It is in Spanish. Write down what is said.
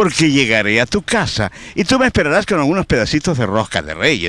porque llegaré a tu casa y tú me esperarás con algunos pedacitos de rosca de reyes.